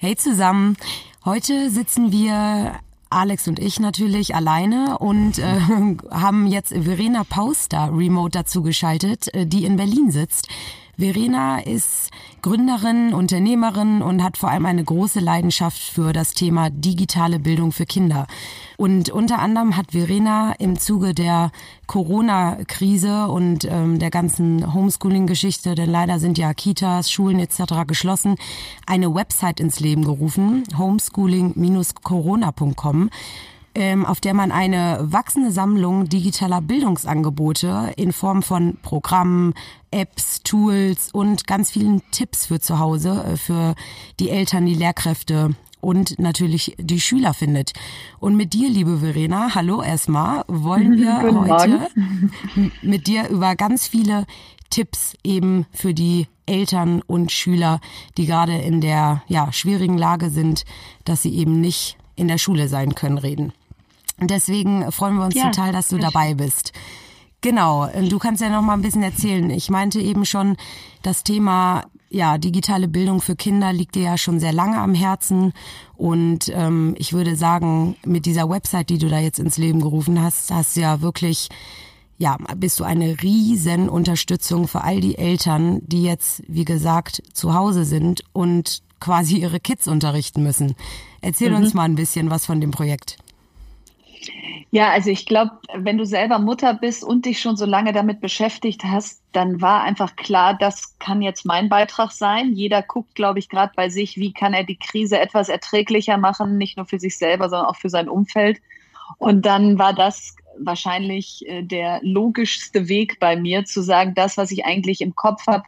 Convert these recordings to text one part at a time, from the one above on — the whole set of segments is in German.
Hey zusammen, heute sitzen wir Alex und ich natürlich alleine und äh, haben jetzt Verena Pauster remote dazu geschaltet, äh, die in Berlin sitzt. Verena ist Gründerin, Unternehmerin und hat vor allem eine große Leidenschaft für das Thema digitale Bildung für Kinder. Und unter anderem hat Verena im Zuge der Corona-Krise und ähm, der ganzen Homeschooling-Geschichte, denn leider sind ja Kitas, Schulen etc. geschlossen, eine Website ins Leben gerufen, homeschooling-corona.com auf der man eine wachsende Sammlung digitaler Bildungsangebote in Form von Programmen, Apps, Tools und ganz vielen Tipps für zu Hause, äh, für die Eltern, die Lehrkräfte und natürlich die Schüler findet. Und mit dir, liebe Verena, hallo erstmal, wollen wir heute mit dir über ganz viele Tipps eben für die Eltern und Schüler, die gerade in der ja, schwierigen Lage sind, dass sie eben nicht in der Schule sein können, reden. Und deswegen freuen wir uns ja, total, dass du dabei bist. Genau, du kannst ja noch mal ein bisschen erzählen. Ich meinte eben schon, das Thema ja digitale Bildung für Kinder liegt dir ja schon sehr lange am Herzen und ähm, ich würde sagen, mit dieser Website, die du da jetzt ins Leben gerufen hast, hast du ja wirklich ja, bist du eine riesen Unterstützung für all die Eltern, die jetzt, wie gesagt, zu Hause sind und quasi ihre Kids unterrichten müssen. Erzähl mhm. uns mal ein bisschen was von dem Projekt. Ja, also ich glaube, wenn du selber Mutter bist und dich schon so lange damit beschäftigt hast, dann war einfach klar, das kann jetzt mein Beitrag sein. Jeder guckt, glaube ich, gerade bei sich, wie kann er die Krise etwas erträglicher machen, nicht nur für sich selber, sondern auch für sein Umfeld. Und dann war das wahrscheinlich äh, der logischste Weg bei mir, zu sagen, das, was ich eigentlich im Kopf habe,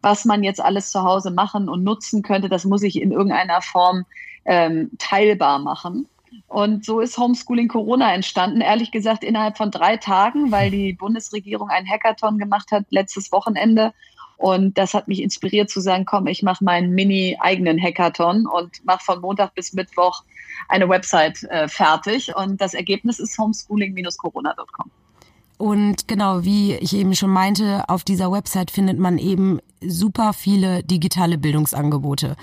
was man jetzt alles zu Hause machen und nutzen könnte, das muss ich in irgendeiner Form ähm, teilbar machen. Und so ist Homeschooling Corona entstanden. Ehrlich gesagt, innerhalb von drei Tagen, weil die Bundesregierung einen Hackathon gemacht hat letztes Wochenende. Und das hat mich inspiriert zu sagen, komm, ich mache meinen mini-eigenen Hackathon und mache von Montag bis Mittwoch eine Website äh, fertig. Und das Ergebnis ist homeschooling-corona.com. Und genau, wie ich eben schon meinte, auf dieser Website findet man eben super viele digitale Bildungsangebote.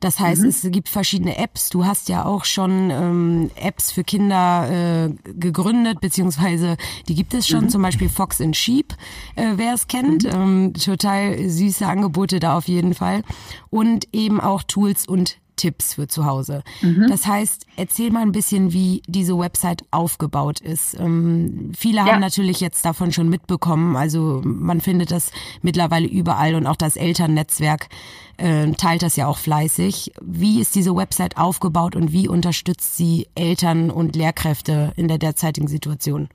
Das heißt, mhm. es gibt verschiedene Apps. Du hast ja auch schon ähm, Apps für Kinder äh, gegründet, beziehungsweise die gibt es schon, mhm. zum Beispiel Fox and Sheep, äh, wer es kennt. Mhm. Ähm, total süße Angebote da auf jeden Fall. Und eben auch Tools und Tipps für zu Hause. Mhm. Das heißt, erzähl mal ein bisschen, wie diese Website aufgebaut ist. Ähm, viele ja. haben natürlich jetzt davon schon mitbekommen. Also man findet das mittlerweile überall und auch das Elternnetzwerk äh, teilt das ja auch fleißig. Wie ist diese Website aufgebaut und wie unterstützt sie Eltern und Lehrkräfte in der derzeitigen Situation?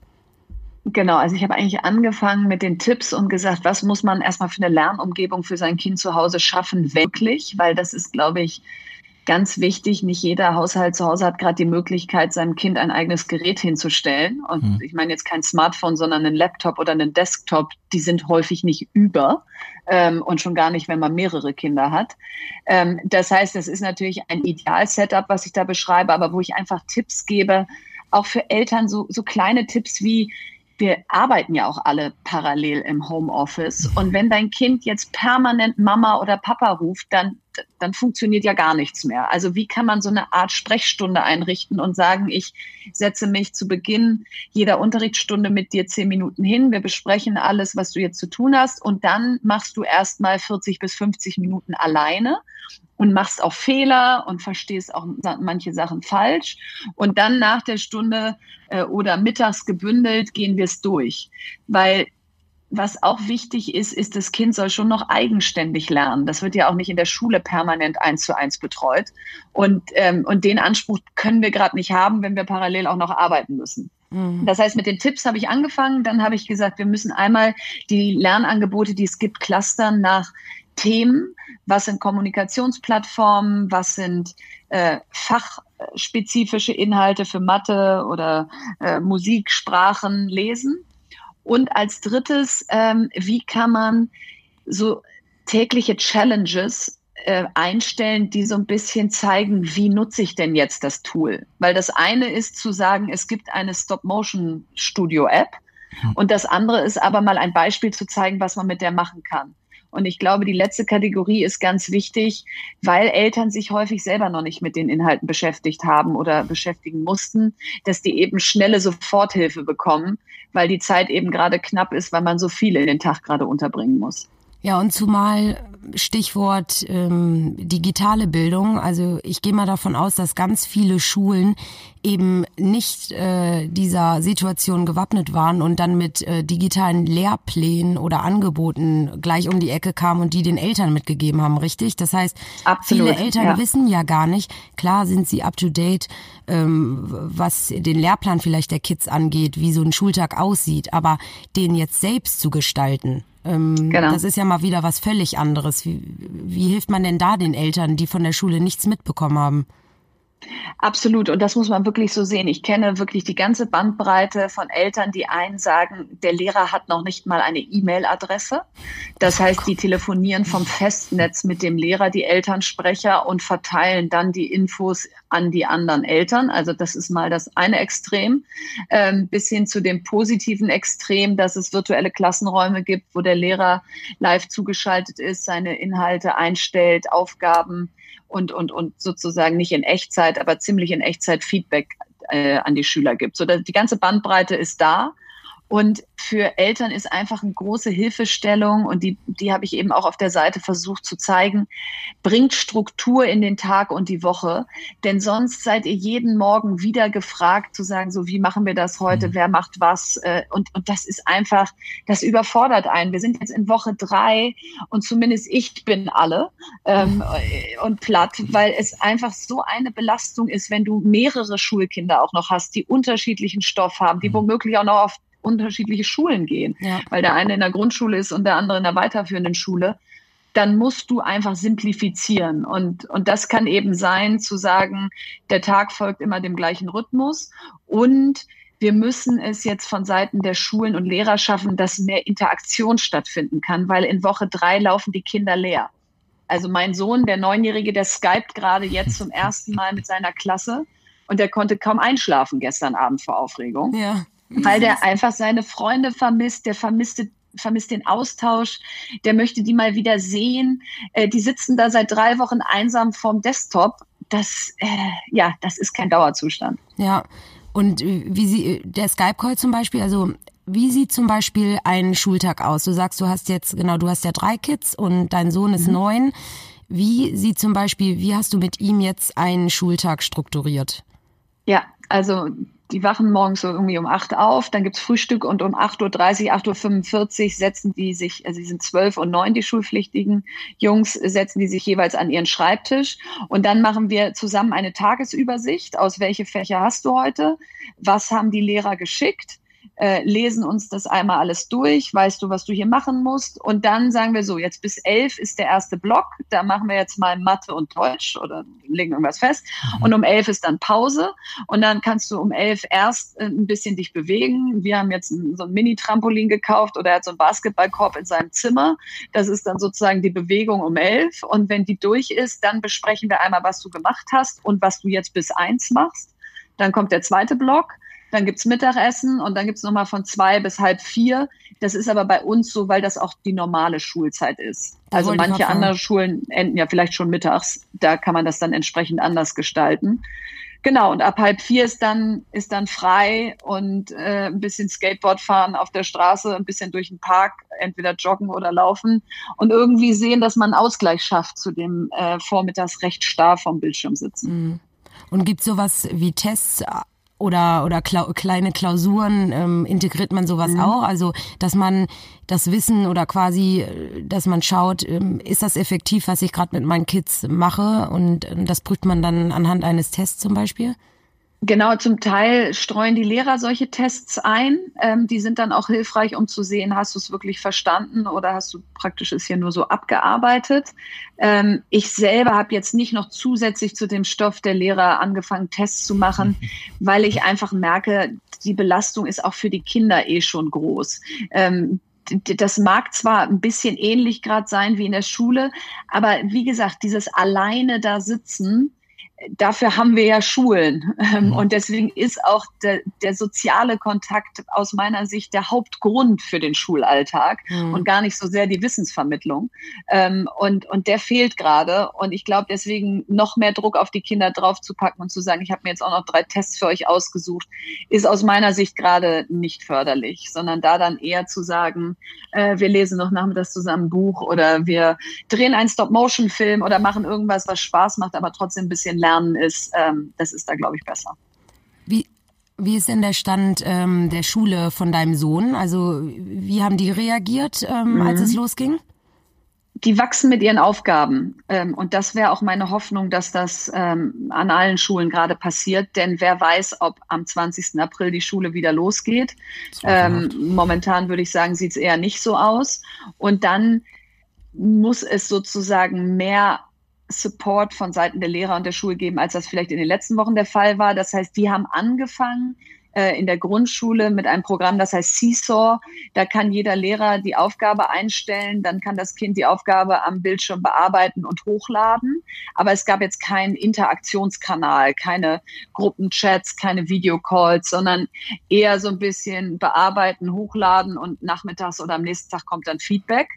Genau, also ich habe eigentlich angefangen mit den Tipps und gesagt, was muss man erstmal für eine Lernumgebung für sein Kind zu Hause schaffen, wirklich, weil das ist, glaube ich, ganz wichtig, nicht jeder Haushalt zu Hause hat gerade die Möglichkeit, seinem Kind ein eigenes Gerät hinzustellen. Und mhm. ich meine jetzt kein Smartphone, sondern einen Laptop oder einen Desktop, die sind häufig nicht über ähm, und schon gar nicht, wenn man mehrere Kinder hat. Ähm, das heißt, das ist natürlich ein Ideal-Setup, was ich da beschreibe, aber wo ich einfach Tipps gebe, auch für Eltern so, so kleine Tipps wie, wir arbeiten ja auch alle parallel im Homeoffice. Und wenn dein Kind jetzt permanent Mama oder Papa ruft, dann, dann funktioniert ja gar nichts mehr. Also wie kann man so eine Art Sprechstunde einrichten und sagen, ich setze mich zu Beginn jeder Unterrichtsstunde mit dir zehn Minuten hin. Wir besprechen alles, was du jetzt zu tun hast. Und dann machst du erstmal 40 bis 50 Minuten alleine und machst auch Fehler und verstehst auch manche Sachen falsch. Und dann nach der Stunde äh, oder mittags gebündelt gehen wir es durch. Weil was auch wichtig ist, ist, das Kind soll schon noch eigenständig lernen. Das wird ja auch nicht in der Schule permanent eins zu eins betreut. Und, ähm, und den Anspruch können wir gerade nicht haben, wenn wir parallel auch noch arbeiten müssen. Mhm. Das heißt, mit den Tipps habe ich angefangen. Dann habe ich gesagt, wir müssen einmal die Lernangebote, die es gibt, clustern nach Themen, was sind Kommunikationsplattformen, was sind äh, fachspezifische Inhalte für Mathe oder äh, Musik, Sprachen, Lesen. Und als drittes, ähm, wie kann man so tägliche Challenges äh, einstellen, die so ein bisschen zeigen, wie nutze ich denn jetzt das Tool? Weil das eine ist zu sagen, es gibt eine Stop-Motion-Studio-App. Hm. Und das andere ist aber mal ein Beispiel zu zeigen, was man mit der machen kann. Und ich glaube, die letzte Kategorie ist ganz wichtig, weil Eltern sich häufig selber noch nicht mit den Inhalten beschäftigt haben oder beschäftigen mussten, dass die eben schnelle Soforthilfe bekommen, weil die Zeit eben gerade knapp ist, weil man so viel in den Tag gerade unterbringen muss. Ja, und zumal Stichwort ähm, digitale Bildung. Also ich gehe mal davon aus, dass ganz viele Schulen eben nicht äh, dieser Situation gewappnet waren und dann mit äh, digitalen Lehrplänen oder Angeboten gleich um die Ecke kamen und die den Eltern mitgegeben haben, richtig? Das heißt, Absolut, viele Eltern ja. wissen ja gar nicht, klar sind sie up-to-date, ähm, was den Lehrplan vielleicht der Kids angeht, wie so ein Schultag aussieht, aber den jetzt selbst zu gestalten, ähm, genau. Das ist ja mal wieder was völlig anderes. Wie, wie hilft man denn da den Eltern, die von der Schule nichts mitbekommen haben? Absolut. Und das muss man wirklich so sehen. Ich kenne wirklich die ganze Bandbreite von Eltern, die einen sagen, der Lehrer hat noch nicht mal eine E-Mail-Adresse. Das heißt, die telefonieren vom Festnetz mit dem Lehrer, die Elternsprecher und verteilen dann die Infos an die anderen Eltern. Also das ist mal das eine Extrem, ähm, bis hin zu dem positiven Extrem, dass es virtuelle Klassenräume gibt, wo der Lehrer live zugeschaltet ist, seine Inhalte einstellt, Aufgaben und, und, und sozusagen nicht in Echtzeit, aber ziemlich in Echtzeit Feedback äh, an die Schüler gibt. So, die ganze Bandbreite ist da. Und für Eltern ist einfach eine große Hilfestellung und die, die habe ich eben auch auf der Seite versucht zu zeigen, bringt Struktur in den Tag und die Woche, denn sonst seid ihr jeden Morgen wieder gefragt zu sagen, so wie machen wir das heute, mhm. wer macht was äh, und, und das ist einfach, das überfordert einen. Wir sind jetzt in Woche drei und zumindest ich bin alle ähm, und platt, weil es einfach so eine Belastung ist, wenn du mehrere Schulkinder auch noch hast, die unterschiedlichen Stoff haben, die mhm. womöglich auch noch auf unterschiedliche Schulen gehen, ja. weil der eine in der Grundschule ist und der andere in der weiterführenden Schule, dann musst du einfach simplifizieren. Und, und das kann eben sein, zu sagen, der Tag folgt immer dem gleichen Rhythmus und wir müssen es jetzt von Seiten der Schulen und Lehrer schaffen, dass mehr Interaktion stattfinden kann, weil in Woche drei laufen die Kinder leer. Also mein Sohn, der Neunjährige, der skypt gerade jetzt zum ersten Mal mit seiner Klasse und der konnte kaum einschlafen gestern Abend vor Aufregung. Ja weil der einfach seine Freunde vermisst, der vermisste vermisst den Austausch, der möchte die mal wieder sehen. Äh, die sitzen da seit drei Wochen einsam vorm Desktop. Das, äh, ja, das ist kein Dauerzustand. Ja, und wie sie, der Skype-Call zum Beispiel, also wie sieht zum Beispiel ein Schultag aus? Du sagst, du hast jetzt, genau, du hast ja drei Kids und dein Sohn ist mhm. neun. Wie sieht zum Beispiel, wie hast du mit ihm jetzt einen Schultag strukturiert? Ja, also die wachen morgens so irgendwie um acht auf, dann gibt's Frühstück und um 8.30 Uhr, 8.45 Uhr setzen die sich, also sie sind zwölf und neun, die schulpflichtigen Jungs, setzen die sich jeweils an ihren Schreibtisch. Und dann machen wir zusammen eine Tagesübersicht, aus welche Fächer hast du heute, was haben die Lehrer geschickt, äh, lesen uns das einmal alles durch, weißt du, was du hier machen musst. Und dann sagen wir so, jetzt bis elf ist der erste Block, da machen wir jetzt mal Mathe und Deutsch oder legen irgendwas fest. Mhm. Und um elf ist dann Pause und dann kannst du um elf erst äh, ein bisschen dich bewegen. Wir haben jetzt so ein Mini-Trampolin gekauft oder er hat so einen Basketballkorb in seinem Zimmer. Das ist dann sozusagen die Bewegung um elf. Und wenn die durch ist, dann besprechen wir einmal, was du gemacht hast und was du jetzt bis eins machst. Dann kommt der zweite Block dann gibt's Mittagessen und dann gibt's nochmal von zwei bis halb vier. Das ist aber bei uns so, weil das auch die normale Schulzeit ist. also manche andere Schulen enden ja vielleicht schon mittags. Da kann man das dann entsprechend anders gestalten. Genau, und ab halb vier ist dann, ist dann frei und äh, ein bisschen Skateboard fahren auf der Straße, ein bisschen durch den Park, entweder joggen oder laufen und irgendwie sehen, dass man einen Ausgleich schafft zu dem äh, vormittags recht starr vom Bildschirm sitzen. Mhm. Und gibt sowas wie Tests oder, oder Kla kleine Klausuren ähm, integriert man sowas mhm. auch? Also, dass man das Wissen oder quasi, dass man schaut, ähm, ist das effektiv, was ich gerade mit meinen Kids mache? Und das prüft man dann anhand eines Tests zum Beispiel? Genau, zum Teil streuen die Lehrer solche Tests ein. Ähm, die sind dann auch hilfreich, um zu sehen, hast du es wirklich verstanden oder hast du praktisch es hier nur so abgearbeitet. Ähm, ich selber habe jetzt nicht noch zusätzlich zu dem Stoff der Lehrer angefangen, Tests zu machen, weil ich einfach merke, die Belastung ist auch für die Kinder eh schon groß. Ähm, das mag zwar ein bisschen ähnlich gerade sein wie in der Schule, aber wie gesagt, dieses alleine da sitzen, dafür haben wir ja Schulen. Ähm, mhm. Und deswegen ist auch der, der, soziale Kontakt aus meiner Sicht der Hauptgrund für den Schulalltag mhm. und gar nicht so sehr die Wissensvermittlung. Ähm, und, und der fehlt gerade. Und ich glaube, deswegen noch mehr Druck auf die Kinder draufzupacken und zu sagen, ich habe mir jetzt auch noch drei Tests für euch ausgesucht, ist aus meiner Sicht gerade nicht förderlich, sondern da dann eher zu sagen, äh, wir lesen noch nachmittags zusammen ein Buch oder wir drehen einen Stop-Motion-Film oder machen irgendwas, was Spaß macht, aber trotzdem ein bisschen Lernen ist, ähm, das ist da, glaube ich, besser. Wie, wie ist denn der Stand ähm, der Schule von deinem Sohn? Also wie haben die reagiert, ähm, mhm. als es losging? Die wachsen mit ihren Aufgaben. Ähm, und das wäre auch meine Hoffnung, dass das ähm, an allen Schulen gerade passiert. Denn wer weiß, ob am 20. April die Schule wieder losgeht. Ähm, momentan würde ich sagen, sieht es eher nicht so aus. Und dann muss es sozusagen mehr Support von Seiten der Lehrer und der Schule geben, als das vielleicht in den letzten Wochen der Fall war. Das heißt, die haben angefangen äh, in der Grundschule mit einem Programm, das heißt Seesaw. Da kann jeder Lehrer die Aufgabe einstellen, dann kann das Kind die Aufgabe am Bildschirm bearbeiten und hochladen. Aber es gab jetzt keinen Interaktionskanal, keine Gruppenchats, keine Videocalls, sondern eher so ein bisschen bearbeiten, hochladen und nachmittags oder am nächsten Tag kommt dann Feedback.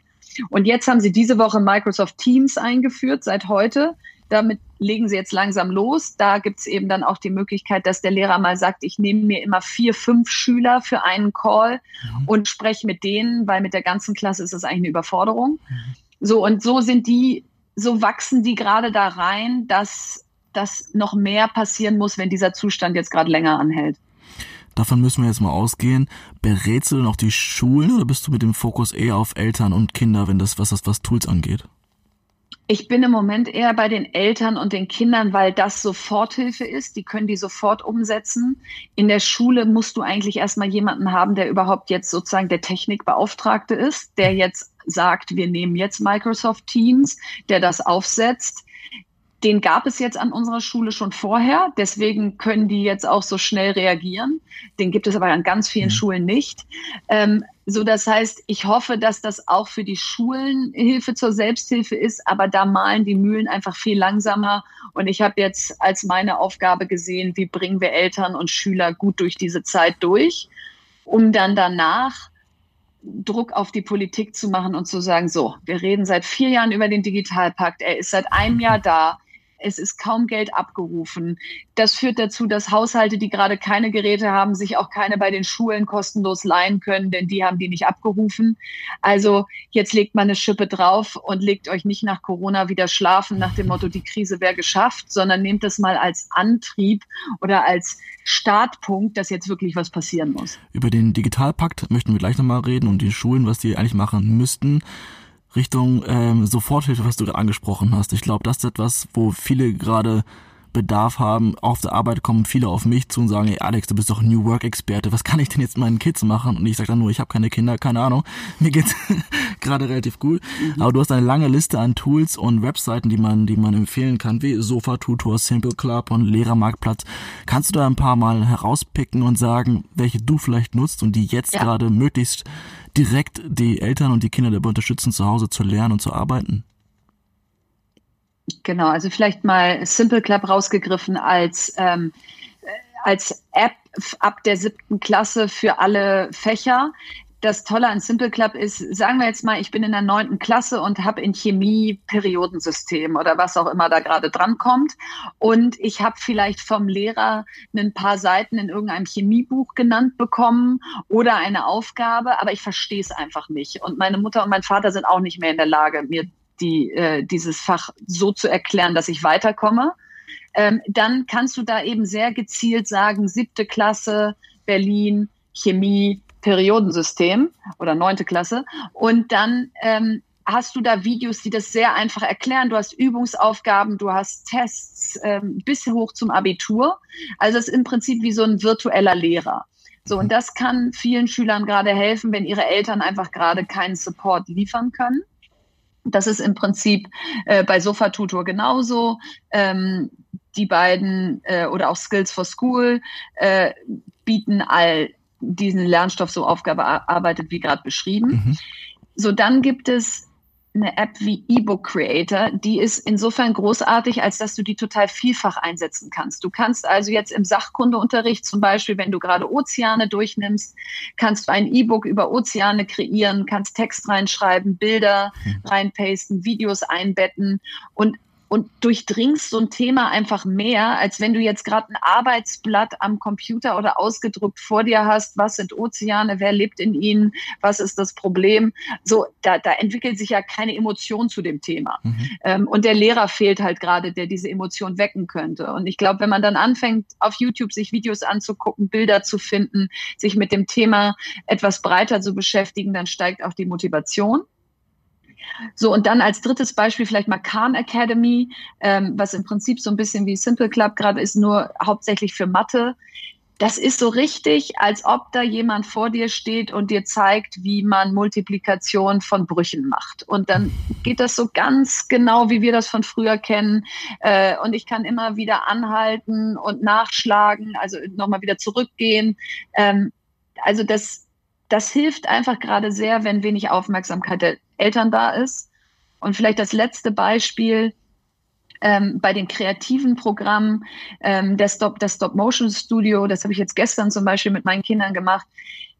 Und jetzt haben sie diese Woche Microsoft Teams eingeführt, seit heute. Damit legen sie jetzt langsam los. Da gibt es eben dann auch die Möglichkeit, dass der Lehrer mal sagt, ich nehme mir immer vier, fünf Schüler für einen Call mhm. und spreche mit denen, weil mit der ganzen Klasse ist das eigentlich eine Überforderung. Mhm. So, und so sind die, so wachsen die gerade da rein, dass das noch mehr passieren muss, wenn dieser Zustand jetzt gerade länger anhält. Davon müssen wir jetzt mal ausgehen. Berätst du denn auch die Schulen oder bist du mit dem Fokus eher auf Eltern und Kinder, wenn das was das was Tools angeht? Ich bin im Moment eher bei den Eltern und den Kindern, weil das Soforthilfe ist. Die können die sofort umsetzen. In der Schule musst du eigentlich erstmal jemanden haben, der überhaupt jetzt sozusagen der Technikbeauftragte ist, der jetzt sagt, wir nehmen jetzt Microsoft Teams, der das aufsetzt den gab es jetzt an unserer Schule schon vorher, deswegen können die jetzt auch so schnell reagieren. Den gibt es aber an ganz vielen mhm. Schulen nicht. Ähm, so, das heißt, ich hoffe, dass das auch für die Schulen Hilfe zur Selbsthilfe ist, aber da malen die Mühlen einfach viel langsamer. Und ich habe jetzt als meine Aufgabe gesehen, wie bringen wir Eltern und Schüler gut durch diese Zeit durch, um dann danach Druck auf die Politik zu machen und zu sagen, so, wir reden seit vier Jahren über den Digitalpakt, er ist seit einem Jahr da, es ist kaum Geld abgerufen. Das führt dazu, dass Haushalte, die gerade keine Geräte haben, sich auch keine bei den Schulen kostenlos leihen können, denn die haben die nicht abgerufen. Also jetzt legt man eine Schippe drauf und legt euch nicht nach Corona wieder schlafen nach dem Motto, die Krise wäre geschafft, sondern nehmt es mal als Antrieb oder als Startpunkt, dass jetzt wirklich was passieren muss. Über den Digitalpakt möchten wir gleich nochmal reden und die Schulen, was die eigentlich machen müssten. Richtung ähm, Soforthilfe, was du da angesprochen hast. Ich glaube, das ist etwas, wo viele gerade Bedarf haben. Auf der Arbeit kommen viele auf mich zu und sagen, hey Alex, du bist doch New Work Experte. Was kann ich denn jetzt meinen Kids machen? Und ich sage dann nur, ich habe keine Kinder, keine Ahnung. Mir geht's gerade relativ gut. Mhm. Aber du hast eine lange Liste an Tools und Webseiten, die man, die man empfehlen kann, wie Sofa Tutor, Simple Club und Lehrermarktplatz. Kannst du da ein paar mal herauspicken und sagen, welche du vielleicht nutzt und die jetzt ja. gerade möglichst direkt die Eltern und die Kinder dabei unterstützen, zu Hause zu lernen und zu arbeiten? Genau, also vielleicht mal Simple Club rausgegriffen als, ähm, als App ab der siebten Klasse für alle Fächer das Tolle an Simple Club ist, sagen wir jetzt mal, ich bin in der neunten Klasse und habe in Chemie Periodensystem oder was auch immer da gerade dran kommt. Und ich habe vielleicht vom Lehrer ein paar Seiten in irgendeinem Chemiebuch genannt bekommen oder eine Aufgabe, aber ich verstehe es einfach nicht. Und meine Mutter und mein Vater sind auch nicht mehr in der Lage, mir die, äh, dieses Fach so zu erklären, dass ich weiterkomme. Ähm, dann kannst du da eben sehr gezielt sagen, siebte Klasse, Berlin, Chemie, Periodensystem oder neunte Klasse. Und dann ähm, hast du da Videos, die das sehr einfach erklären. Du hast Übungsaufgaben, du hast Tests ähm, bis hoch zum Abitur. Also es ist im Prinzip wie so ein virtueller Lehrer. So, und das kann vielen Schülern gerade helfen, wenn ihre Eltern einfach gerade keinen Support liefern können. Das ist im Prinzip äh, bei Sofa Tutor genauso. Ähm, die beiden äh, oder auch Skills for School äh, bieten all diesen Lernstoff so Aufgabe arbeitet, wie gerade beschrieben. Mhm. So, dann gibt es eine App wie eBook Creator, die ist insofern großartig, als dass du die total vielfach einsetzen kannst. Du kannst also jetzt im Sachkundeunterricht zum Beispiel, wenn du gerade Ozeane durchnimmst, kannst du ein E-Book über Ozeane kreieren, kannst Text reinschreiben, Bilder hm. reinpasten, Videos einbetten und und durchdringst so ein Thema einfach mehr, als wenn du jetzt gerade ein Arbeitsblatt am Computer oder ausgedruckt vor dir hast. Was sind Ozeane? Wer lebt in ihnen? Was ist das Problem? So, da, da entwickelt sich ja keine Emotion zu dem Thema. Mhm. Ähm, und der Lehrer fehlt halt gerade, der diese Emotion wecken könnte. Und ich glaube, wenn man dann anfängt, auf YouTube sich Videos anzugucken, Bilder zu finden, sich mit dem Thema etwas breiter zu beschäftigen, dann steigt auch die Motivation. So, und dann als drittes Beispiel vielleicht mal Khan Academy, ähm, was im Prinzip so ein bisschen wie Simple Club gerade ist, nur hauptsächlich für Mathe. Das ist so richtig, als ob da jemand vor dir steht und dir zeigt, wie man Multiplikation von Brüchen macht. Und dann geht das so ganz genau, wie wir das von früher kennen. Äh, und ich kann immer wieder anhalten und nachschlagen, also nochmal wieder zurückgehen. Ähm, also das, das hilft einfach gerade sehr, wenn wenig Aufmerksamkeit der Eltern da ist. Und vielleicht das letzte Beispiel ähm, bei den kreativen Programmen, ähm, der Stop, das Stop-Motion-Studio, das habe ich jetzt gestern zum Beispiel mit meinen Kindern gemacht.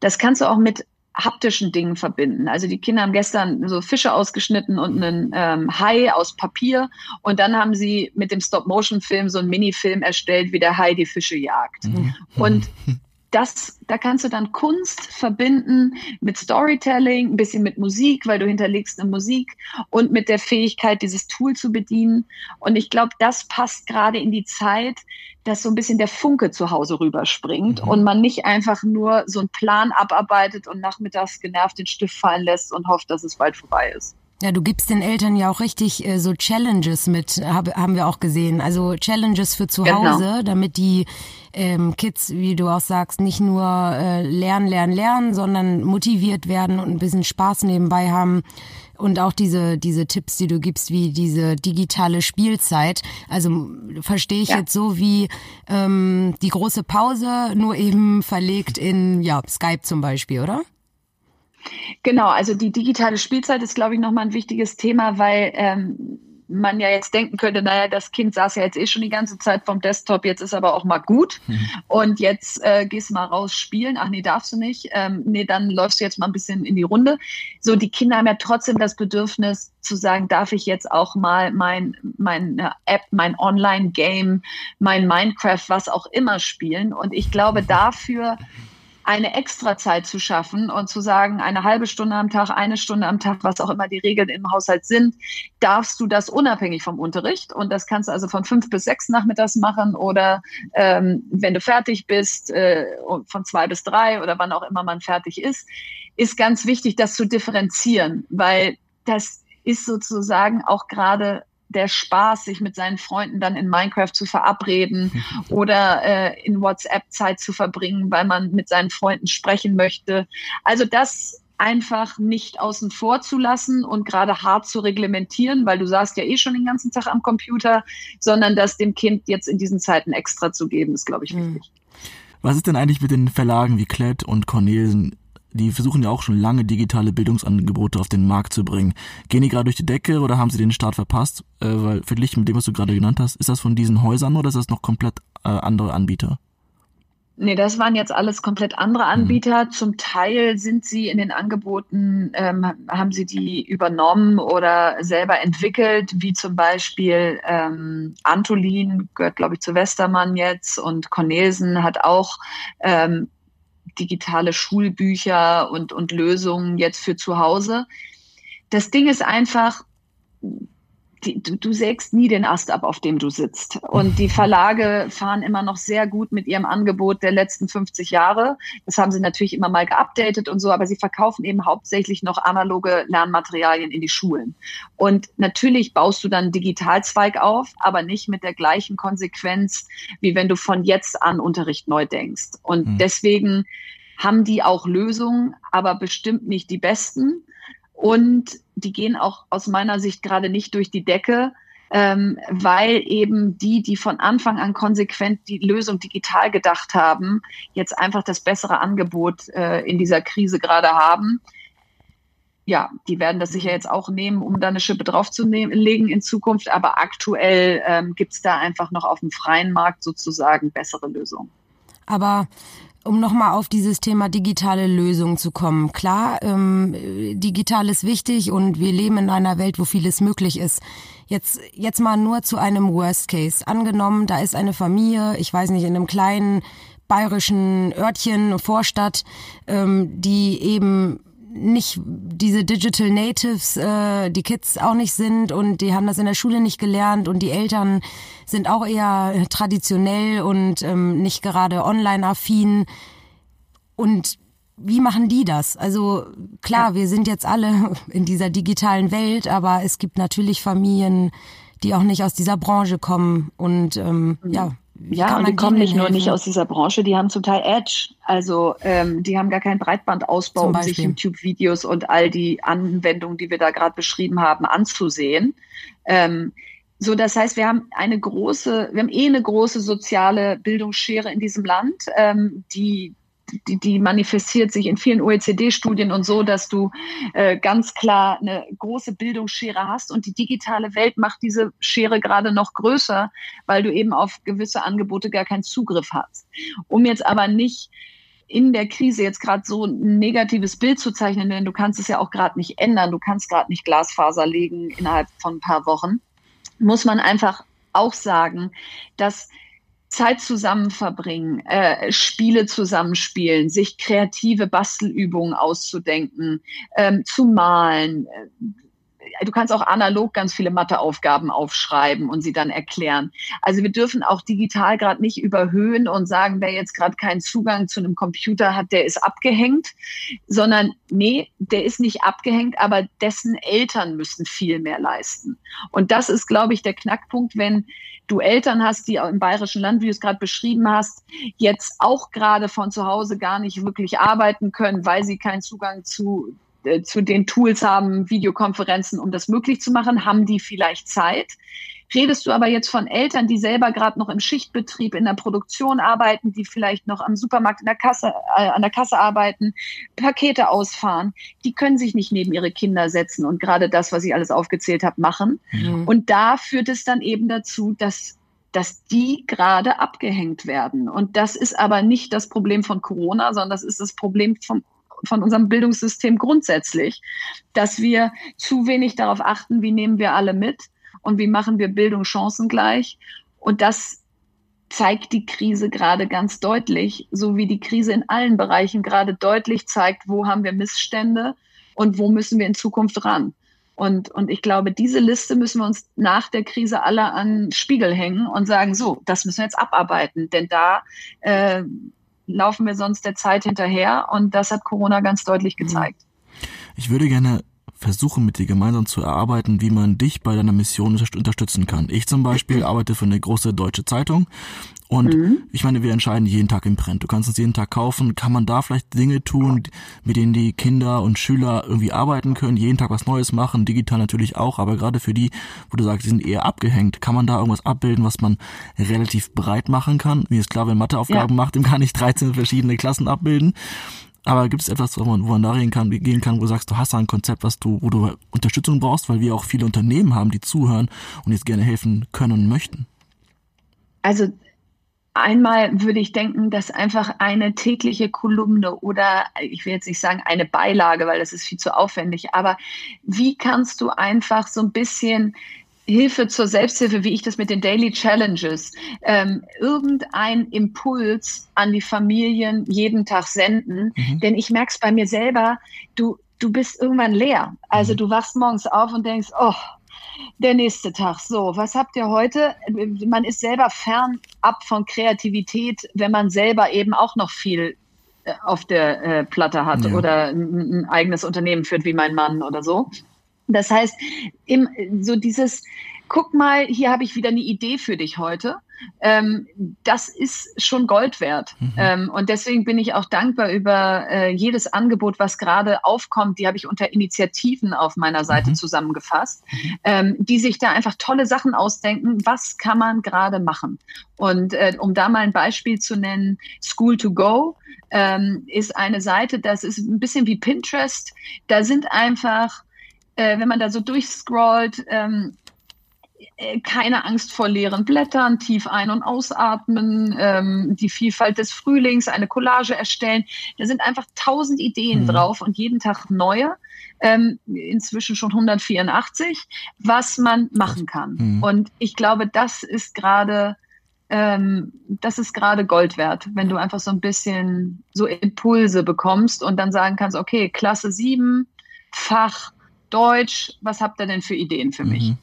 Das kannst du auch mit haptischen Dingen verbinden. Also die Kinder haben gestern so Fische ausgeschnitten und einen ähm, Hai aus Papier und dann haben sie mit dem Stop-Motion-Film so einen Minifilm erstellt, wie der Hai die Fische jagt. Mhm. Und das, da kannst du dann Kunst verbinden mit Storytelling, ein bisschen mit Musik, weil du hinterlegst eine Musik und mit der Fähigkeit, dieses Tool zu bedienen. Und ich glaube, das passt gerade in die Zeit, dass so ein bisschen der Funke zu Hause rüberspringt mhm. und man nicht einfach nur so einen Plan abarbeitet und nachmittags genervt den Stift fallen lässt und hofft, dass es bald vorbei ist. Ja, du gibst den Eltern ja auch richtig äh, so Challenges mit, hab, haben wir auch gesehen. Also Challenges für zu genau. Hause, damit die ähm, Kids, wie du auch sagst, nicht nur äh, lernen, lernen, lernen, sondern motiviert werden und ein bisschen Spaß nebenbei haben. Und auch diese, diese Tipps, die du gibst, wie diese digitale Spielzeit. Also verstehe ich ja. jetzt so wie ähm, die große Pause, nur eben verlegt in ja, Skype zum Beispiel, oder? Genau, also die digitale Spielzeit ist, glaube ich, nochmal ein wichtiges Thema, weil ähm, man ja jetzt denken könnte, naja, das Kind saß ja jetzt eh schon die ganze Zeit vom Desktop, jetzt ist aber auch mal gut mhm. und jetzt äh, gehst mal raus spielen. Ach nee, darfst du nicht. Ähm, nee, dann läufst du jetzt mal ein bisschen in die Runde. So, die Kinder haben ja trotzdem das Bedürfnis zu sagen, darf ich jetzt auch mal mein, meine App, mein Online-Game, mein Minecraft, was auch immer spielen. Und ich glaube, dafür eine Extrazeit zu schaffen und zu sagen, eine halbe Stunde am Tag, eine Stunde am Tag, was auch immer die Regeln im Haushalt sind, darfst du das unabhängig vom Unterricht. Und das kannst du also von fünf bis sechs nachmittags machen oder ähm, wenn du fertig bist, äh, von zwei bis drei oder wann auch immer man fertig ist, ist ganz wichtig, das zu differenzieren, weil das ist sozusagen auch gerade der Spaß, sich mit seinen Freunden dann in Minecraft zu verabreden oder äh, in WhatsApp Zeit zu verbringen, weil man mit seinen Freunden sprechen möchte. Also das einfach nicht außen vor zu lassen und gerade hart zu reglementieren, weil du saßt ja eh schon den ganzen Tag am Computer, sondern das dem Kind jetzt in diesen Zeiten extra zu geben, ist, glaube ich, hm. wichtig. Was ist denn eigentlich mit den Verlagen wie Klett und Cornelsen? Die versuchen ja auch schon lange digitale Bildungsangebote auf den Markt zu bringen. Gehen die gerade durch die Decke oder haben sie den Start verpasst? Äh, weil verglichen mit dem, was du gerade genannt hast, ist das von diesen Häusern oder ist das noch komplett äh, andere Anbieter? Nee, das waren jetzt alles komplett andere mhm. Anbieter. Mhm. Zum Teil sind sie in den Angeboten, ähm, haben sie die übernommen oder selber entwickelt, wie zum Beispiel ähm, Antolin gehört, glaube ich, zu Westermann jetzt und Cornelsen hat auch ähm, digitale Schulbücher und, und Lösungen jetzt für zu Hause. Das Ding ist einfach, die, du, du sägst nie den Ast ab, auf dem du sitzt. Und die Verlage fahren immer noch sehr gut mit ihrem Angebot der letzten 50 Jahre. Das haben sie natürlich immer mal geupdatet und so, aber sie verkaufen eben hauptsächlich noch analoge Lernmaterialien in die Schulen. Und natürlich baust du dann einen Digitalzweig auf, aber nicht mit der gleichen Konsequenz, wie wenn du von jetzt an Unterricht neu denkst. Und mhm. deswegen haben die auch Lösungen, aber bestimmt nicht die besten. Und die gehen auch aus meiner Sicht gerade nicht durch die Decke, ähm, weil eben die, die von Anfang an konsequent die Lösung digital gedacht haben, jetzt einfach das bessere Angebot äh, in dieser Krise gerade haben. ja, die werden das sicher jetzt auch nehmen, um da eine Schippe draufzulegen in Zukunft. Aber aktuell ähm, gibt es da einfach noch auf dem freien Markt sozusagen bessere Lösungen. Aber um nochmal auf dieses Thema digitale Lösungen zu kommen. Klar, ähm, digital ist wichtig und wir leben in einer Welt, wo vieles möglich ist. Jetzt, jetzt mal nur zu einem Worst Case. Angenommen, da ist eine Familie, ich weiß nicht, in einem kleinen bayerischen Örtchen, Vorstadt, ähm, die eben nicht diese Digital Natives, äh, die Kids auch nicht sind und die haben das in der Schule nicht gelernt und die Eltern sind auch eher traditionell und ähm, nicht gerade online-affin. Und wie machen die das? Also klar, wir sind jetzt alle in dieser digitalen Welt, aber es gibt natürlich Familien, die auch nicht aus dieser Branche kommen und ähm, mhm. ja, ja, und die kommen nicht nur nicht aus dieser Branche, die haben zum Teil Edge. Also ähm, die haben gar keinen Breitbandausbau, um sich YouTube-Videos und all die Anwendungen, die wir da gerade beschrieben haben, anzusehen. Ähm, so, das heißt, wir haben eine große, wir haben eh eine große soziale Bildungsschere in diesem Land, ähm, die die, die manifestiert sich in vielen OECD-Studien und so, dass du äh, ganz klar eine große Bildungsschere hast und die digitale Welt macht diese Schere gerade noch größer, weil du eben auf gewisse Angebote gar keinen Zugriff hast. Um jetzt aber nicht in der Krise jetzt gerade so ein negatives Bild zu zeichnen, denn du kannst es ja auch gerade nicht ändern, du kannst gerade nicht Glasfaser legen innerhalb von ein paar Wochen, muss man einfach auch sagen, dass Zeit zusammen verbringen, äh, Spiele zusammenspielen, sich kreative Bastelübungen auszudenken, ähm, zu malen. Du kannst auch analog ganz viele Matheaufgaben aufschreiben und sie dann erklären. Also wir dürfen auch digital gerade nicht überhöhen und sagen, wer jetzt gerade keinen Zugang zu einem Computer hat, der ist abgehängt, sondern nee, der ist nicht abgehängt, aber dessen Eltern müssen viel mehr leisten. Und das ist, glaube ich, der Knackpunkt, wenn du Eltern hast, die im bayerischen Land, wie du es gerade beschrieben hast, jetzt auch gerade von zu Hause gar nicht wirklich arbeiten können, weil sie keinen Zugang zu äh, zu den Tools haben, Videokonferenzen, um das möglich zu machen, haben die vielleicht Zeit. Redest du aber jetzt von Eltern, die selber gerade noch im Schichtbetrieb in der Produktion arbeiten, die vielleicht noch am Supermarkt in der Kasse, äh, an der Kasse arbeiten, Pakete ausfahren, die können sich nicht neben ihre Kinder setzen und gerade das, was ich alles aufgezählt habe, machen. Mhm. Und da führt es dann eben dazu, dass dass die gerade abgehängt werden. Und das ist aber nicht das Problem von Corona, sondern das ist das Problem vom von unserem Bildungssystem grundsätzlich, dass wir zu wenig darauf achten, wie nehmen wir alle mit und wie machen wir Bildung chancengleich. Und das zeigt die Krise gerade ganz deutlich, so wie die Krise in allen Bereichen gerade deutlich zeigt, wo haben wir Missstände und wo müssen wir in Zukunft ran. Und, und ich glaube, diese Liste müssen wir uns nach der Krise alle an Spiegel hängen und sagen, so, das müssen wir jetzt abarbeiten, denn da äh, laufen wir sonst der Zeit hinterher und das hat Corona ganz deutlich gezeigt. Ich würde gerne versuchen mit dir gemeinsam zu erarbeiten, wie man dich bei deiner Mission unterstützen kann. Ich zum Beispiel arbeite für eine große deutsche Zeitung und mhm. ich meine, wir entscheiden jeden Tag im Print. Du kannst es jeden Tag kaufen. Kann man da vielleicht Dinge tun, mit denen die Kinder und Schüler irgendwie arbeiten können, jeden Tag was Neues machen, digital natürlich auch, aber gerade für die, wo du sagst, die sind eher abgehängt, kann man da irgendwas abbilden, was man relativ breit machen kann? Mir ist klar, wenn Matheaufgaben ja. macht, dem kann ich 13 verschiedene Klassen abbilden. Aber gibt es etwas, wo man, wo man da kann, gehen kann, wo du sagst, du hast da ein Konzept, was du, wo du Unterstützung brauchst, weil wir auch viele Unternehmen haben, die zuhören und jetzt gerne helfen können und möchten? Also Einmal würde ich denken, dass einfach eine tägliche Kolumne oder ich will jetzt nicht sagen eine Beilage, weil das ist viel zu aufwendig, aber wie kannst du einfach so ein bisschen Hilfe zur Selbsthilfe, wie ich das mit den Daily Challenges, ähm, irgendein Impuls an die Familien jeden Tag senden. Mhm. Denn ich merke es bei mir selber, du, du bist irgendwann leer. Also mhm. du wachst morgens auf und denkst, oh, der nächste Tag. So, was habt ihr heute? Man ist selber fernab von Kreativität, wenn man selber eben auch noch viel äh, auf der äh, Platte hat ja. oder ein, ein, eigenes Unternehmen führt, wie mein Mann oder so. Das heißt, im, so dieses guck mal, hier habe ich wieder eine Idee für dich heute. Ähm, das ist schon Gold wert. Mhm. Ähm, und deswegen bin ich auch dankbar über äh, jedes Angebot, was gerade aufkommt. Die habe ich unter Initiativen auf meiner Seite mhm. zusammengefasst, mhm. ähm, die sich da einfach tolle Sachen ausdenken. Was kann man gerade machen? Und äh, um da mal ein Beispiel zu nennen, School to Go ähm, ist eine Seite, das ist ein bisschen wie Pinterest. Da sind einfach äh, wenn man da so durchscrollt, ähm, äh, keine Angst vor leeren Blättern, tief ein- und ausatmen, ähm, die Vielfalt des Frühlings, eine Collage erstellen. Da sind einfach tausend Ideen mhm. drauf und jeden Tag neue. Ähm, inzwischen schon 184, was man machen kann. Mhm. Und ich glaube, das ist gerade ähm, das ist gerade Gold wert, wenn du einfach so ein bisschen so Impulse bekommst und dann sagen kannst, okay, Klasse 7, Fach Deutsch, was habt ihr denn für Ideen für mich? Mhm.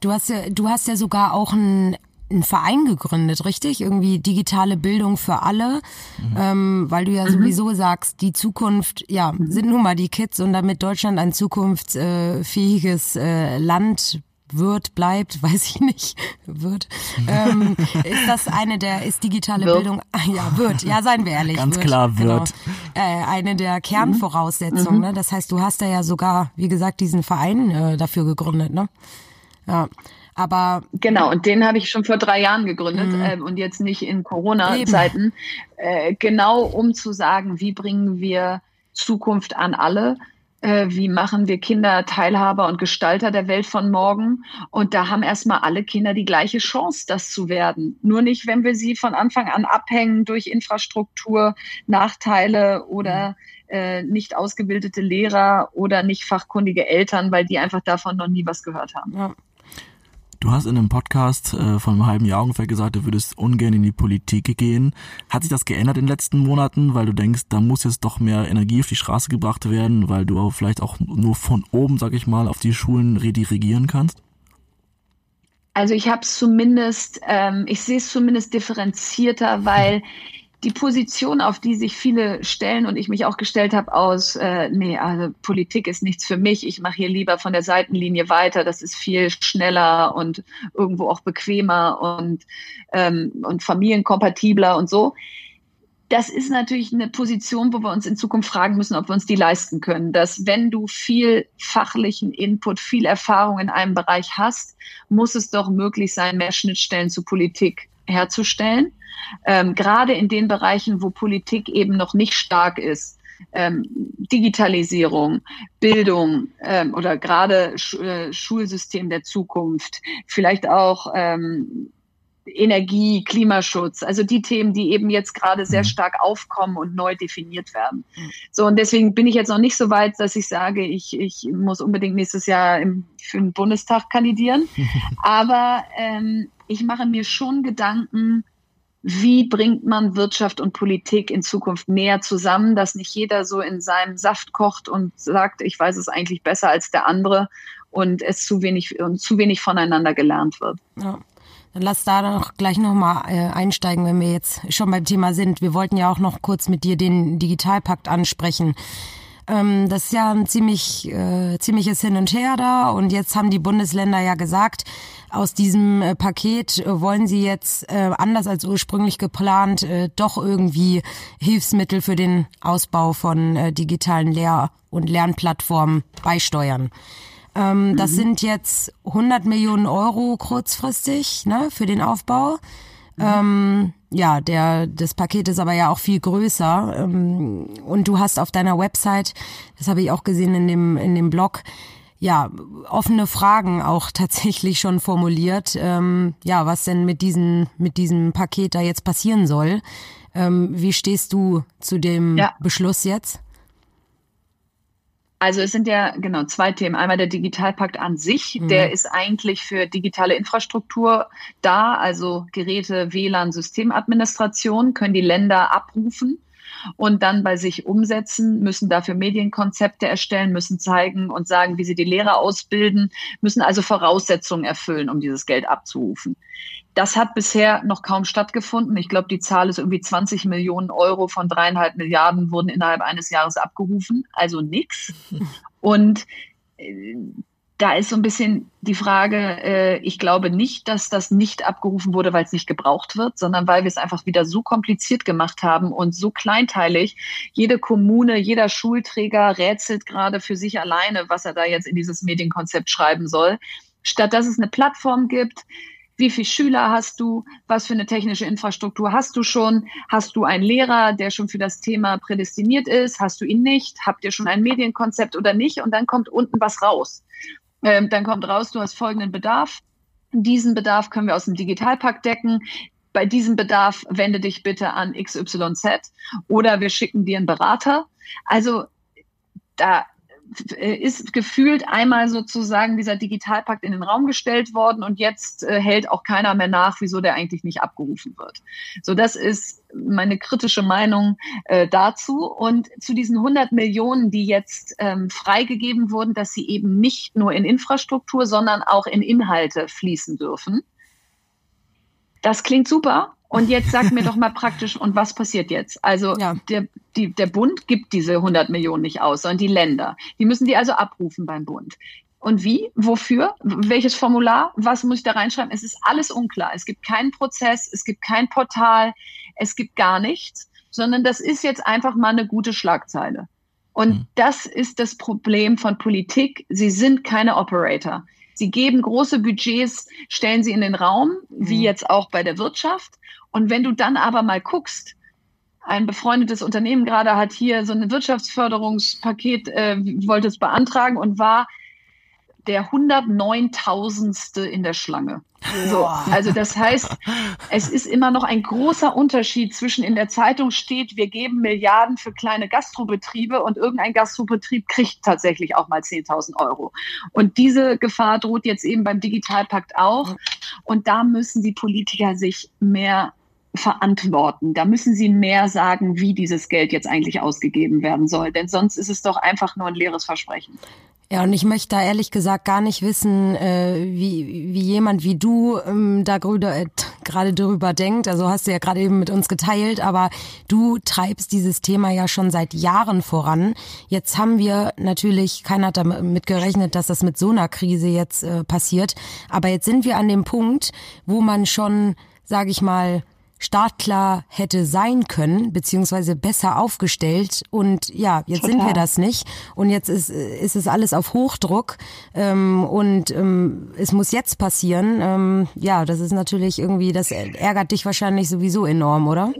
Du hast ja, du hast ja sogar auch einen, einen Verein gegründet, richtig? Irgendwie digitale Bildung für alle, mhm. ähm, weil du ja mhm. sowieso sagst, die Zukunft, ja, mhm. sind nun mal die Kids und damit Deutschland ein zukunftsfähiges äh, Land wird, bleibt, weiß ich nicht, wird. Ähm, ist das eine der, ist digitale wird. Bildung, ah, ja, wird, ja, seien wir ehrlich. Ganz wird, klar wird. Genau. Äh, eine der Kernvoraussetzungen, mhm. ne? Das heißt, du hast da ja sogar, wie gesagt, diesen Verein äh, dafür gegründet, ne? Ja. Aber genau, und den habe ich schon vor drei Jahren gegründet mhm. äh, und jetzt nicht in Corona-Zeiten. Äh, genau um zu sagen, wie bringen wir Zukunft an alle wie machen wir Kinder Teilhaber und Gestalter der Welt von morgen. Und da haben erstmal alle Kinder die gleiche Chance, das zu werden. Nur nicht, wenn wir sie von Anfang an abhängen durch Infrastruktur, Nachteile oder äh, nicht ausgebildete Lehrer oder nicht fachkundige Eltern, weil die einfach davon noch nie was gehört haben. Ja. Du hast in einem Podcast äh, von einem halben Jahr ungefähr gesagt, du würdest ungern in die Politik gehen. Hat sich das geändert in den letzten Monaten, weil du denkst, da muss jetzt doch mehr Energie auf die Straße gebracht werden, weil du auch vielleicht auch nur von oben, sag ich mal, auf die Schulen redirigieren kannst? Also ich habe es zumindest, ähm, ich sehe es zumindest differenzierter, weil die Position, auf die sich viele stellen und ich mich auch gestellt habe, aus, äh, nee, also Politik ist nichts für mich, ich mache hier lieber von der Seitenlinie weiter, das ist viel schneller und irgendwo auch bequemer und, ähm, und familienkompatibler und so. Das ist natürlich eine Position, wo wir uns in Zukunft fragen müssen, ob wir uns die leisten können. Dass wenn du viel fachlichen Input, viel Erfahrung in einem Bereich hast, muss es doch möglich sein, mehr Schnittstellen zu Politik herzustellen ähm, gerade in den Bereichen, wo Politik eben noch nicht stark ist. Ähm, Digitalisierung, Bildung ähm, oder gerade Sch äh, Schulsystem der Zukunft, vielleicht auch ähm, Energie, Klimaschutz, also die Themen, die eben jetzt gerade sehr mhm. stark aufkommen und neu definiert werden. Mhm. So, und deswegen bin ich jetzt noch nicht so weit, dass ich sage, ich, ich muss unbedingt nächstes Jahr im, für den Bundestag kandidieren. Aber ähm, ich mache mir schon Gedanken, wie bringt man Wirtschaft und Politik in Zukunft näher zusammen, dass nicht jeder so in seinem Saft kocht und sagt, ich weiß es eigentlich besser als der andere und es zu wenig und zu wenig voneinander gelernt wird. Ja. Dann lass da noch gleich nochmal äh, einsteigen, wenn wir jetzt schon beim Thema sind. Wir wollten ja auch noch kurz mit dir den Digitalpakt ansprechen. Ähm, das ist ja ein ziemlich, äh, ziemliches Hin und Her da und jetzt haben die Bundesländer ja gesagt, aus diesem äh, Paket äh, wollen sie jetzt äh, anders als ursprünglich geplant doch irgendwie Hilfsmittel für den Ausbau von digitalen Lehr- und Lernplattformen beisteuern. Ähm, mhm. Das sind jetzt 100 Millionen Euro kurzfristig ne, für den Aufbau. Mhm. Ähm, ja, der, das Paket ist aber ja auch viel größer. Ähm, und du hast auf deiner Website, das habe ich auch gesehen in dem, in dem Blog, ja, offene Fragen auch tatsächlich schon formuliert, ähm, ja, was denn mit, diesen, mit diesem Paket da jetzt passieren soll. Ähm, wie stehst du zu dem ja. Beschluss jetzt? Also es sind ja genau zwei Themen. Einmal der Digitalpakt an sich, mhm. der ist eigentlich für digitale Infrastruktur da, also Geräte, WLAN, Systemadministration können die Länder abrufen und dann bei sich umsetzen, müssen dafür Medienkonzepte erstellen, müssen zeigen und sagen, wie sie die Lehrer ausbilden, müssen also Voraussetzungen erfüllen, um dieses Geld abzurufen. Das hat bisher noch kaum stattgefunden. Ich glaube, die Zahl ist irgendwie 20 Millionen Euro von dreieinhalb Milliarden wurden innerhalb eines Jahres abgerufen, also nichts. Und äh, da ist so ein bisschen die Frage, äh, ich glaube nicht, dass das nicht abgerufen wurde, weil es nicht gebraucht wird, sondern weil wir es einfach wieder so kompliziert gemacht haben und so kleinteilig. Jede Kommune, jeder Schulträger rätselt gerade für sich alleine, was er da jetzt in dieses Medienkonzept schreiben soll. Statt dass es eine Plattform gibt, wie viele Schüler hast du? Was für eine technische Infrastruktur hast du schon? Hast du einen Lehrer, der schon für das Thema prädestiniert ist? Hast du ihn nicht? Habt ihr schon ein Medienkonzept oder nicht? Und dann kommt unten was raus. Ähm, dann kommt raus, du hast folgenden Bedarf. Diesen Bedarf können wir aus dem Digitalpakt decken. Bei diesem Bedarf wende dich bitte an XYZ oder wir schicken dir einen Berater. Also da ist gefühlt einmal sozusagen dieser Digitalpakt in den Raum gestellt worden und jetzt äh, hält auch keiner mehr nach, wieso der eigentlich nicht abgerufen wird. So, das ist meine kritische Meinung äh, dazu. Und zu diesen 100 Millionen, die jetzt ähm, freigegeben wurden, dass sie eben nicht nur in Infrastruktur, sondern auch in Inhalte fließen dürfen. Das klingt super. Und jetzt sag mir doch mal praktisch, und was passiert jetzt? Also ja. der, die, der Bund gibt diese 100 Millionen nicht aus, sondern die Länder. Die müssen die also abrufen beim Bund. Und wie? Wofür? Welches Formular? Was muss ich da reinschreiben? Es ist alles unklar. Es gibt keinen Prozess, es gibt kein Portal, es gibt gar nichts, sondern das ist jetzt einfach mal eine gute Schlagzeile. Und mhm. das ist das Problem von Politik. Sie sind keine Operator. Sie geben große Budgets, stellen sie in den Raum, wie mhm. jetzt auch bei der Wirtschaft. Und wenn du dann aber mal guckst, ein befreundetes Unternehmen gerade hat hier so ein Wirtschaftsförderungspaket, äh, wollte es beantragen und war der 109.000. in der Schlange. So, also das heißt, es ist immer noch ein großer Unterschied zwischen in der Zeitung steht, wir geben Milliarden für kleine Gastrobetriebe und irgendein Gastrobetrieb kriegt tatsächlich auch mal 10.000 Euro. Und diese Gefahr droht jetzt eben beim Digitalpakt auch. Und da müssen die Politiker sich mehr verantworten. Da müssen sie mehr sagen, wie dieses Geld jetzt eigentlich ausgegeben werden soll. Denn sonst ist es doch einfach nur ein leeres Versprechen. Ja, und ich möchte da ehrlich gesagt gar nicht wissen, äh, wie, wie jemand wie du ähm, da äh, gerade drüber denkt. Also hast du ja gerade eben mit uns geteilt, aber du treibst dieses Thema ja schon seit Jahren voran. Jetzt haben wir natürlich, keiner hat damit gerechnet, dass das mit so einer Krise jetzt äh, passiert. Aber jetzt sind wir an dem Punkt, wo man schon, sage ich mal, startklar hätte sein können, beziehungsweise besser aufgestellt. Und ja, jetzt Total. sind wir das nicht. Und jetzt ist, ist es alles auf Hochdruck. Ähm, und ähm, es muss jetzt passieren. Ähm, ja, das ist natürlich irgendwie, das ärgert dich wahrscheinlich sowieso enorm, oder?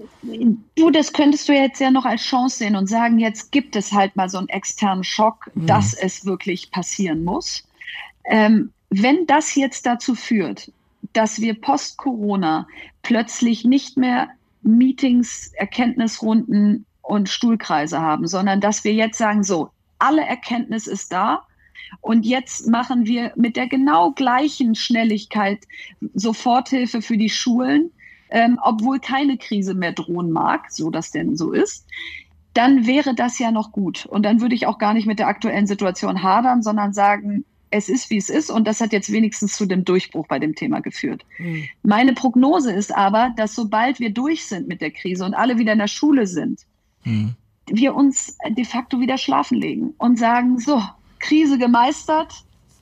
Du, das könntest du jetzt ja noch als Chance sehen und sagen, jetzt gibt es halt mal so einen externen Schock, mhm. dass es wirklich passieren muss. Ähm, wenn das jetzt dazu führt, dass wir post-Corona plötzlich nicht mehr Meetings, Erkenntnisrunden und Stuhlkreise haben, sondern dass wir jetzt sagen, so, alle Erkenntnis ist da. Und jetzt machen wir mit der genau gleichen Schnelligkeit Soforthilfe für die Schulen, ähm, obwohl keine Krise mehr drohen mag, so das denn so ist. Dann wäre das ja noch gut. Und dann würde ich auch gar nicht mit der aktuellen Situation hadern, sondern sagen, es ist, wie es ist und das hat jetzt wenigstens zu dem Durchbruch bei dem Thema geführt. Mhm. Meine Prognose ist aber, dass sobald wir durch sind mit der Krise und alle wieder in der Schule sind, mhm. wir uns de facto wieder schlafen legen und sagen, so, Krise gemeistert,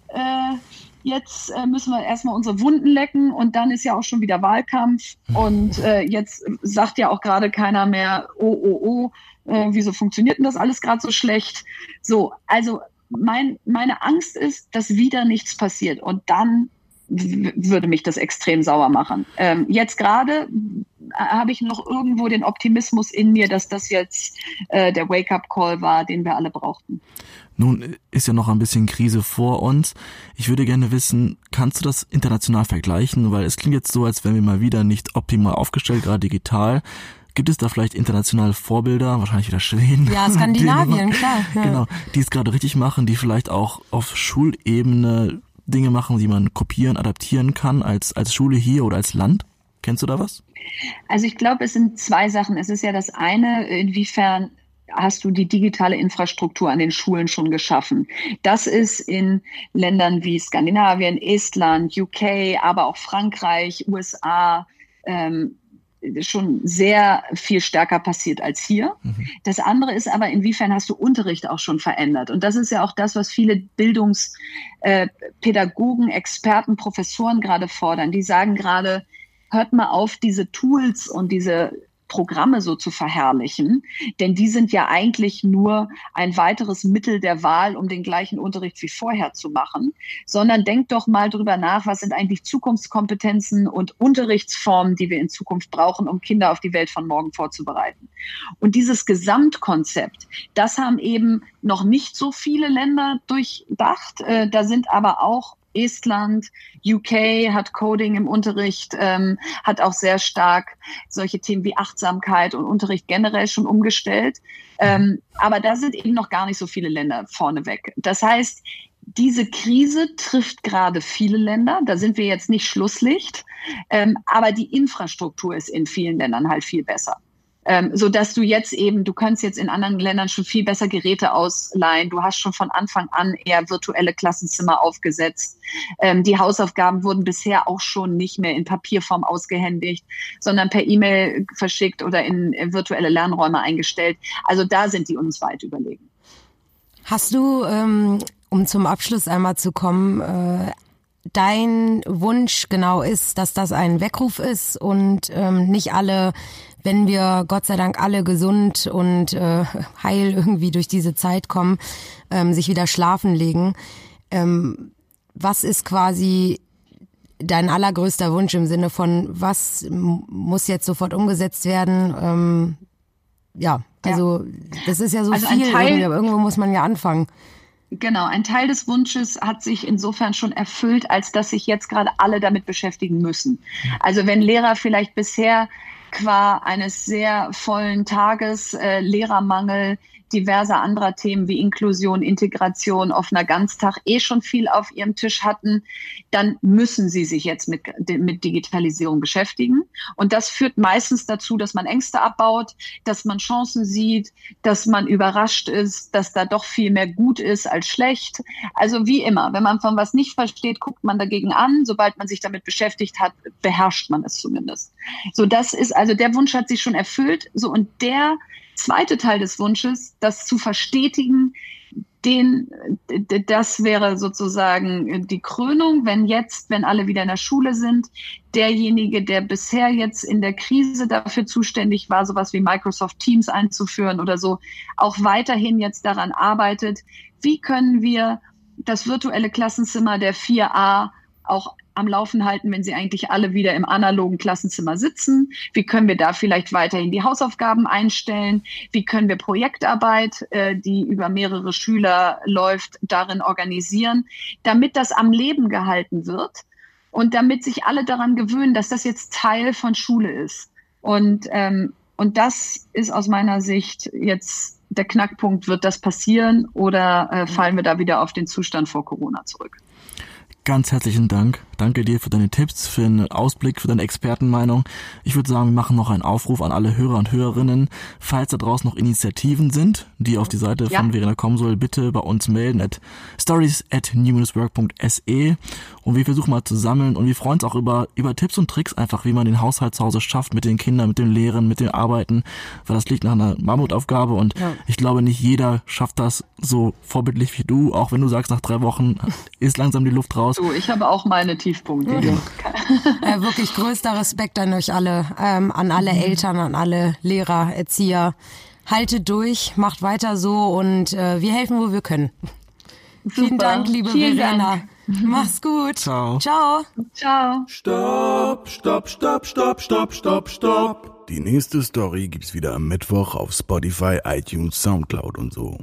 äh, jetzt äh, müssen wir erstmal unsere Wunden lecken und dann ist ja auch schon wieder Wahlkampf mhm. und äh, jetzt sagt ja auch gerade keiner mehr, oh, oh, oh, äh, wieso funktioniert denn das alles gerade so schlecht? So, also mein, meine Angst ist, dass wieder nichts passiert und dann würde mich das extrem sauer machen. Ähm, jetzt gerade habe ich noch irgendwo den Optimismus in mir, dass das jetzt äh, der Wake-up-Call war, den wir alle brauchten. Nun ist ja noch ein bisschen Krise vor uns. Ich würde gerne wissen, kannst du das international vergleichen? Weil es klingt jetzt so, als wären wir mal wieder nicht optimal aufgestellt, gerade digital. Gibt es da vielleicht internationale Vorbilder, wahrscheinlich wieder Schweden? Ja, Skandinavien, klar. Ja. Genau, die es gerade richtig machen, die vielleicht auch auf Schulebene Dinge machen, die man kopieren, adaptieren kann als, als Schule hier oder als Land? Kennst du da was? Also ich glaube, es sind zwei Sachen. Es ist ja das eine, inwiefern hast du die digitale Infrastruktur an den Schulen schon geschaffen. Das ist in Ländern wie Skandinavien, Estland, UK, aber auch Frankreich, USA, ähm, schon sehr viel stärker passiert als hier. Mhm. Das andere ist aber, inwiefern hast du Unterricht auch schon verändert? Und das ist ja auch das, was viele Bildungspädagogen, äh, Experten, Professoren gerade fordern. Die sagen gerade, hört mal auf, diese Tools und diese Programme so zu verherrlichen, denn die sind ja eigentlich nur ein weiteres Mittel der Wahl, um den gleichen Unterricht wie vorher zu machen, sondern denkt doch mal drüber nach, was sind eigentlich Zukunftskompetenzen und Unterrichtsformen, die wir in Zukunft brauchen, um Kinder auf die Welt von morgen vorzubereiten. Und dieses Gesamtkonzept, das haben eben noch nicht so viele Länder durchdacht. Äh, da sind aber auch Estland, UK hat Coding im Unterricht, ähm, hat auch sehr stark solche Themen wie Achtsamkeit und Unterricht generell schon umgestellt. Ähm, aber da sind eben noch gar nicht so viele Länder vorneweg. Das heißt, diese Krise trifft gerade viele Länder. Da sind wir jetzt nicht Schlusslicht. Ähm, aber die Infrastruktur ist in vielen Ländern halt viel besser ähm, so dass du jetzt eben, du kannst jetzt in anderen Ländern schon viel besser Geräte ausleihen. Du hast schon von Anfang an eher virtuelle Klassenzimmer aufgesetzt. Ähm, die Hausaufgaben wurden bisher auch schon nicht mehr in Papierform ausgehändigt, sondern per E-Mail verschickt oder in, virtuelle Lernräume eingestellt. Also da sind die uns weit überlegen. Hast du, ähm, um zum Abschluss einmal zu kommen, äh, dein Wunsch genau ist, dass das ein Weckruf ist und ähm, nicht alle wenn wir Gott sei Dank alle gesund und äh, heil irgendwie durch diese Zeit kommen, ähm, sich wieder schlafen legen. Ähm, was ist quasi dein allergrößter Wunsch im Sinne von, was muss jetzt sofort umgesetzt werden? Ähm, ja, also ja. das ist ja so also viel Teil, irgendwie, aber irgendwo muss man ja anfangen. Genau, ein Teil des Wunsches hat sich insofern schon erfüllt, als dass sich jetzt gerade alle damit beschäftigen müssen. Also wenn Lehrer vielleicht bisher qua eines sehr vollen Tages, äh, Lehrermangel, diverser anderer Themen wie Inklusion, Integration, offener Ganztag eh schon viel auf ihrem Tisch hatten, dann müssen sie sich jetzt mit, mit Digitalisierung beschäftigen. Und das führt meistens dazu, dass man Ängste abbaut, dass man Chancen sieht, dass man überrascht ist, dass da doch viel mehr gut ist als schlecht. Also wie immer, wenn man von was nicht versteht, guckt man dagegen an. Sobald man sich damit beschäftigt hat, beherrscht man es zumindest. So, das ist also der Wunsch hat sich schon erfüllt. So und der zweite Teil des Wunsches, das zu verstetigen, den, das wäre sozusagen die Krönung, wenn jetzt, wenn alle wieder in der Schule sind, derjenige, der bisher jetzt in der Krise dafür zuständig war, sowas wie Microsoft Teams einzuführen oder so, auch weiterhin jetzt daran arbeitet, wie können wir das virtuelle Klassenzimmer der 4a auch am Laufen halten, wenn sie eigentlich alle wieder im analogen Klassenzimmer sitzen? Wie können wir da vielleicht weiterhin die Hausaufgaben einstellen? Wie können wir Projektarbeit, äh, die über mehrere Schüler läuft, darin organisieren, damit das am Leben gehalten wird und damit sich alle daran gewöhnen, dass das jetzt Teil von Schule ist? Und, ähm, und das ist aus meiner Sicht jetzt der Knackpunkt. Wird das passieren oder äh, fallen wir da wieder auf den Zustand vor Corona zurück? Ganz herzlichen Dank. Danke dir für deine Tipps, für den Ausblick, für deine Expertenmeinung. Ich würde sagen, wir machen noch einen Aufruf an alle Hörer und Hörerinnen. Falls da draußen noch Initiativen sind, die auf die Seite ja. von Verena kommen soll, bitte bei uns melden at stories at new-work.se und wir versuchen mal zu sammeln und wir freuen uns auch über, über Tipps und Tricks einfach, wie man den Haushalt zu Hause schafft mit den Kindern, mit den Lehrern, mit den Arbeiten, weil das liegt nach einer Mammutaufgabe und ja. ich glaube, nicht jeder schafft das so vorbildlich wie du, auch wenn du sagst, nach drei Wochen ist langsam die Luft raus. Du, ich habe auch meine Tiefpunkte. Mhm. äh, wirklich größter Respekt an euch alle, ähm, an alle mhm. Eltern, an alle Lehrer, Erzieher. Haltet durch, macht weiter so und äh, wir helfen, wo wir können. Super. Vielen Dank, liebe Vielen Verena. Dank. Mach's gut. Ciao. Ciao. Ciao. Stopp, stopp, stopp, stopp, stopp, stopp, stopp. Die nächste Story gibt's wieder am Mittwoch auf Spotify, iTunes, Soundcloud und so.